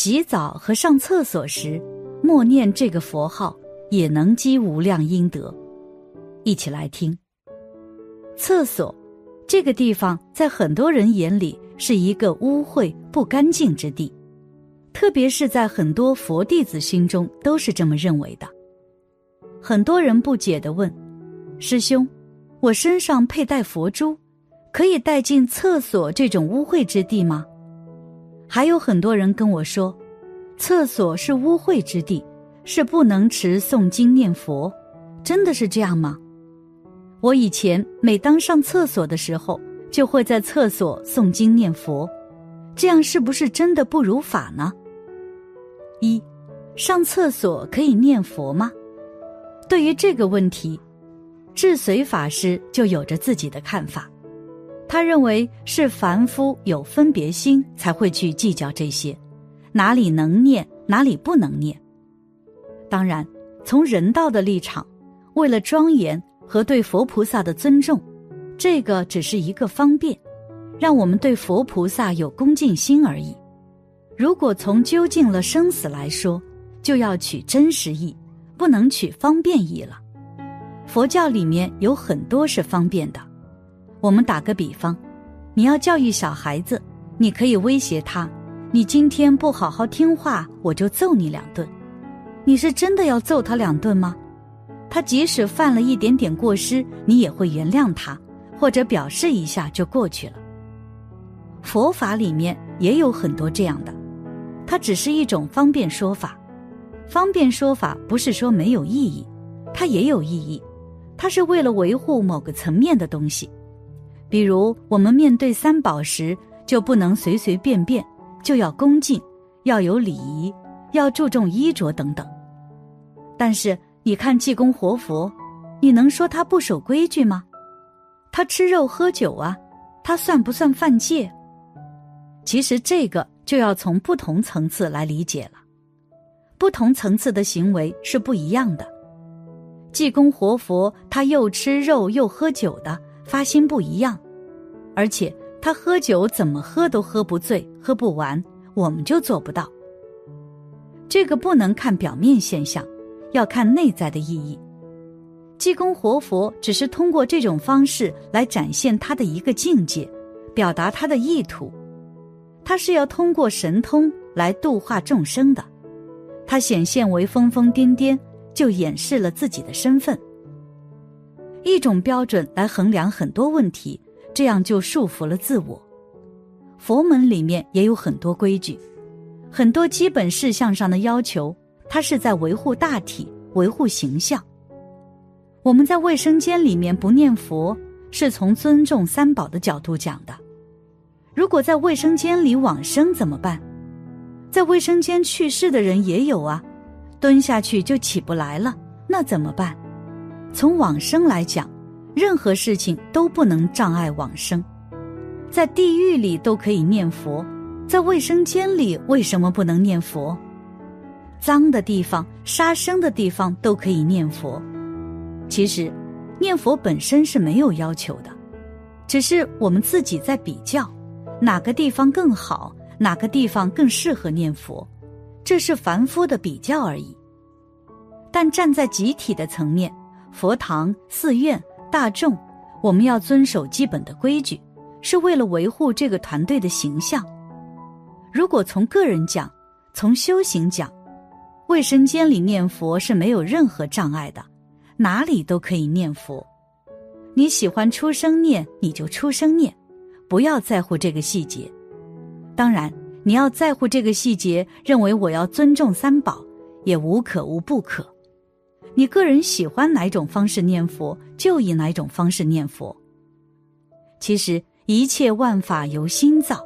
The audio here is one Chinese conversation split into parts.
洗澡和上厕所时，默念这个佛号也能积无量阴德。一起来听。厕所这个地方，在很多人眼里是一个污秽不干净之地，特别是在很多佛弟子心中都是这么认为的。很多人不解的问：“师兄，我身上佩戴佛珠，可以带进厕所这种污秽之地吗？”还有很多人跟我说：“厕所是污秽之地，是不能持诵经念佛。”真的是这样吗？我以前每当上厕所的时候，就会在厕所诵经念佛，这样是不是真的不如法呢？一，上厕所可以念佛吗？对于这个问题，智随法师就有着自己的看法。他认为是凡夫有分别心才会去计较这些，哪里能念，哪里不能念。当然，从人道的立场，为了庄严。和对佛菩萨的尊重，这个只是一个方便，让我们对佛菩萨有恭敬心而已。如果从究竟了生死来说，就要取真实义，不能取方便义了。佛教里面有很多是方便的。我们打个比方，你要教育小孩子，你可以威胁他：“你今天不好好听话，我就揍你两顿。”你是真的要揍他两顿吗？他即使犯了一点点过失，你也会原谅他，或者表示一下就过去了。佛法里面也有很多这样的，它只是一种方便说法。方便说法不是说没有意义，它也有意义，它是为了维护某个层面的东西。比如我们面对三宝时，就不能随随便便，就要恭敬，要有礼仪，要注重衣着等等。但是。你看济公活佛，你能说他不守规矩吗？他吃肉喝酒啊，他算不算犯戒？其实这个就要从不同层次来理解了，不同层次的行为是不一样的。济公活佛他又吃肉又喝酒的，发心不一样，而且他喝酒怎么喝都喝不醉、喝不完，我们就做不到。这个不能看表面现象。要看内在的意义，济公活佛只是通过这种方式来展现他的一个境界，表达他的意图。他是要通过神通来度化众生的，他显现为疯疯癫癫，就掩饰了自己的身份。一种标准来衡量很多问题，这样就束缚了自我。佛门里面也有很多规矩，很多基本事项上的要求。它是在维护大体，维护形象。我们在卫生间里面不念佛，是从尊重三宝的角度讲的。如果在卫生间里往生怎么办？在卫生间去世的人也有啊，蹲下去就起不来了，那怎么办？从往生来讲，任何事情都不能障碍往生。在地狱里都可以念佛，在卫生间里为什么不能念佛？脏的地方、杀生的地方都可以念佛。其实，念佛本身是没有要求的，只是我们自己在比较哪个地方更好，哪个地方更适合念佛，这是凡夫的比较而已。但站在集体的层面，佛堂、寺院、大众，我们要遵守基本的规矩，是为了维护这个团队的形象。如果从个人讲，从修行讲，卫生间里念佛是没有任何障碍的，哪里都可以念佛。你喜欢出声念，你就出声念，不要在乎这个细节。当然，你要在乎这个细节，认为我要尊重三宝，也无可无不可。你个人喜欢哪种方式念佛，就以哪种方式念佛。其实一切万法由心造，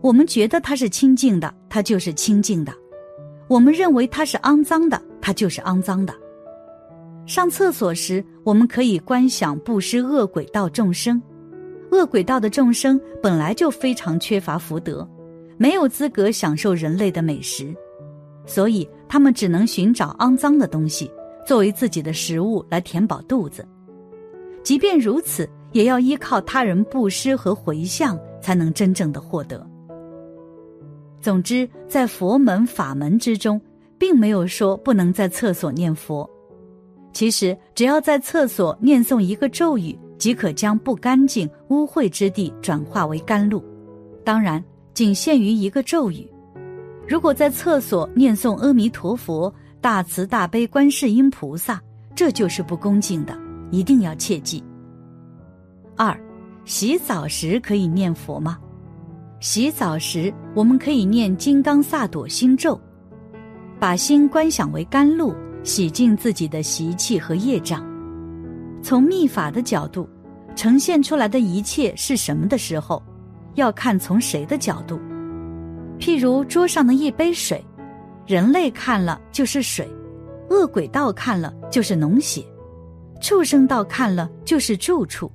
我们觉得它是清净的，它就是清净的。我们认为它是肮脏的，它就是肮脏的。上厕所时，我们可以观想布施恶鬼道众生。恶鬼道的众生本来就非常缺乏福德，没有资格享受人类的美食，所以他们只能寻找肮脏的东西作为自己的食物来填饱肚子。即便如此，也要依靠他人布施和回向，才能真正的获得。总之，在佛门法门之中，并没有说不能在厕所念佛。其实，只要在厕所念诵一个咒语，即可将不干净、污秽之地转化为甘露。当然，仅限于一个咒语。如果在厕所念诵阿弥陀佛、大慈大悲观世音菩萨，这就是不恭敬的，一定要切记。二，洗澡时可以念佛吗？洗澡时，我们可以念金刚萨埵心咒，把心观想为甘露，洗净自己的习气和业障。从密法的角度，呈现出来的一切是什么的时候，要看从谁的角度。譬如桌上的一杯水，人类看了就是水，恶鬼道看了就是脓血，畜生道看了就是住处，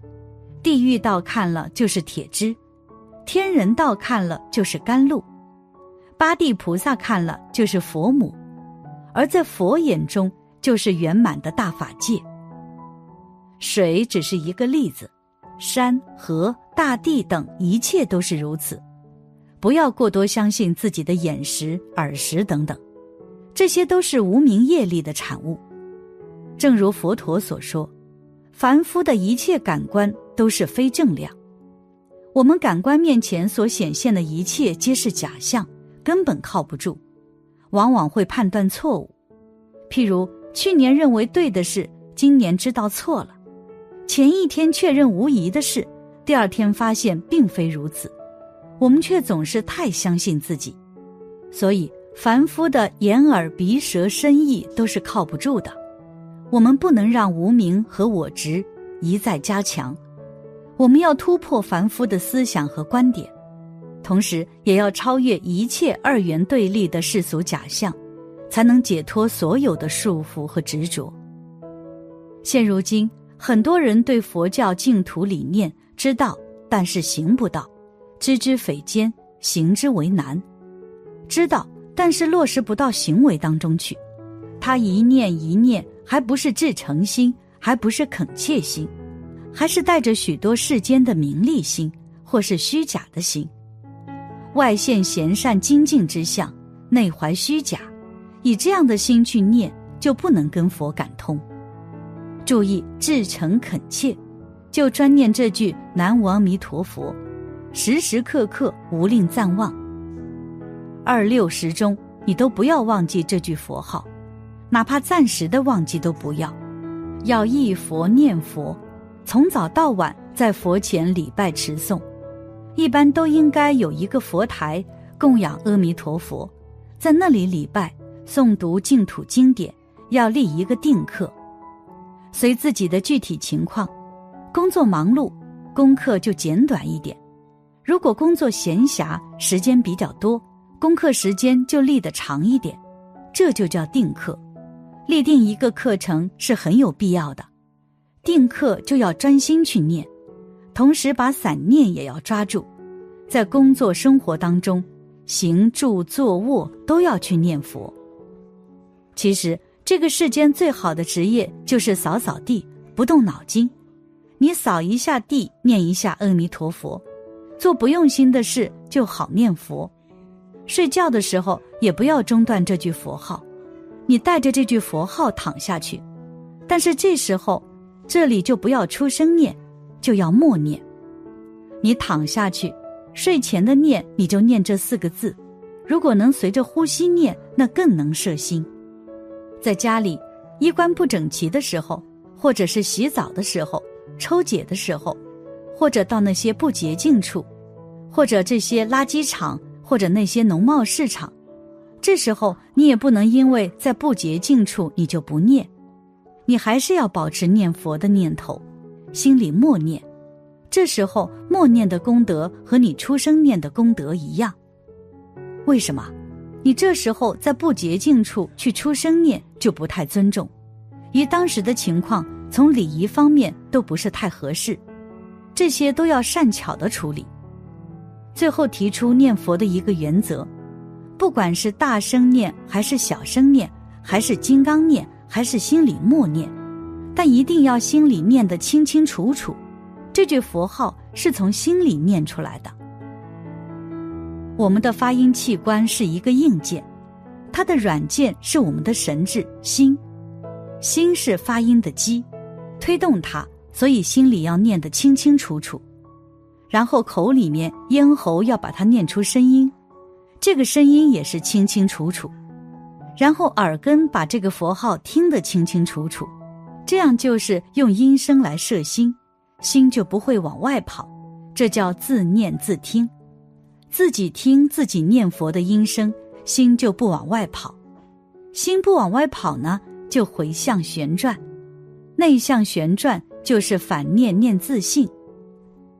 地狱道看了就是铁汁。天人道看了就是甘露，八地菩萨看了就是佛母，而在佛眼中就是圆满的大法界。水只是一个例子，山河大地等一切都是如此。不要过多相信自己的眼识、耳识等等，这些都是无名业力的产物。正如佛陀所说，凡夫的一切感官都是非正量。我们感官面前所显现的一切皆是假象，根本靠不住，往往会判断错误。譬如去年认为对的事，今年知道错了；前一天确认无疑的事，第二天发现并非如此。我们却总是太相信自己，所以凡夫的眼耳鼻舌身意都是靠不住的。我们不能让无名和我执一再加强。我们要突破凡夫的思想和观点，同时也要超越一切二元对立的世俗假象，才能解脱所有的束缚和执着。现如今，很多人对佛教净土理念知道，但是行不到，知之匪艰，行之为难。知道，但是落实不到行为当中去。他一念一念，还不是至诚心，还不是恳切心。还是带着许多世间的名利心，或是虚假的心，外现贤善精进之相，内怀虚假，以这样的心去念，就不能跟佛感通。注意至诚恳切，就专念这句南无阿弥陀佛，时时刻刻无令暂忘。二六时中，你都不要忘记这句佛号，哪怕暂时的忘记都不要，要忆佛念佛。从早到晚在佛前礼拜持诵，一般都应该有一个佛台供养阿弥陀佛，在那里礼拜诵读净土经典，要立一个定课。随自己的具体情况，工作忙碌，功课就简短一点；如果工作闲暇，时间比较多，功课时间就立得长一点。这就叫定课。立定一个课程是很有必要的。定课就要专心去念，同时把散念也要抓住，在工作生活当中，行住坐卧都要去念佛。其实这个世间最好的职业就是扫扫地，不动脑筋。你扫一下地，念一下阿弥陀佛，做不用心的事就好念佛。睡觉的时候也不要中断这句佛号，你带着这句佛号躺下去，但是这时候。这里就不要出声念，就要默念。你躺下去，睡前的念你就念这四个字。如果能随着呼吸念，那更能摄心。在家里衣冠不整齐的时候，或者是洗澡的时候、抽解的时候，或者到那些不洁净处，或者这些垃圾场，或者那些农贸市场，这时候你也不能因为在不洁净处你就不念。你还是要保持念佛的念头，心里默念。这时候默念的功德和你出生念的功德一样。为什么？你这时候在不洁净处去出生念就不太尊重，以当时的情况，从礼仪方面都不是太合适。这些都要善巧的处理。最后提出念佛的一个原则：不管是大声念还是小声念，还是金刚念。还是心里默念，但一定要心里念得清清楚楚。这句佛号是从心里念出来的。我们的发音器官是一个硬件，它的软件是我们的神智心，心是发音的基，推动它，所以心里要念得清清楚楚，然后口里面咽喉要把它念出声音，这个声音也是清清楚楚，然后耳根把这个佛号听得清清楚楚，这样就是用音声来摄心，心就不会往外跑，这叫自念自听。自己听自己念佛的音声，心就不往外跑；心不往外跑呢，就回向旋转。内向旋转就是反念念自信。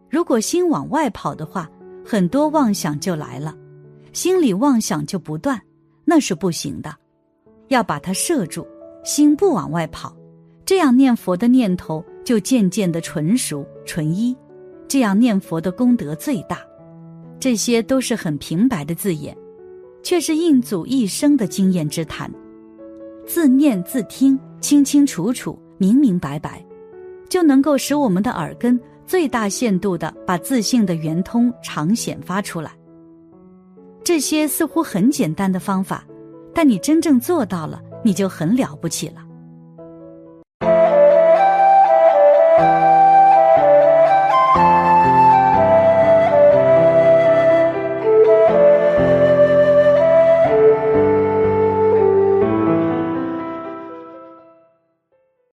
如果心往外跑的话，很多妄想就来了，心里妄想就不断，那是不行的。要把它摄住，心不往外跑，这样念佛的念头就渐渐的纯熟纯一，这样念佛的功德最大。这些都是很平白的字眼，却是印祖一生的经验之谈。自念自听，清清楚楚、明明白白，就能够使我们的耳根最大限度的把自信的圆通常显发出来。这些似乎很简单的方法，但你真正做到了，你就很了不起了。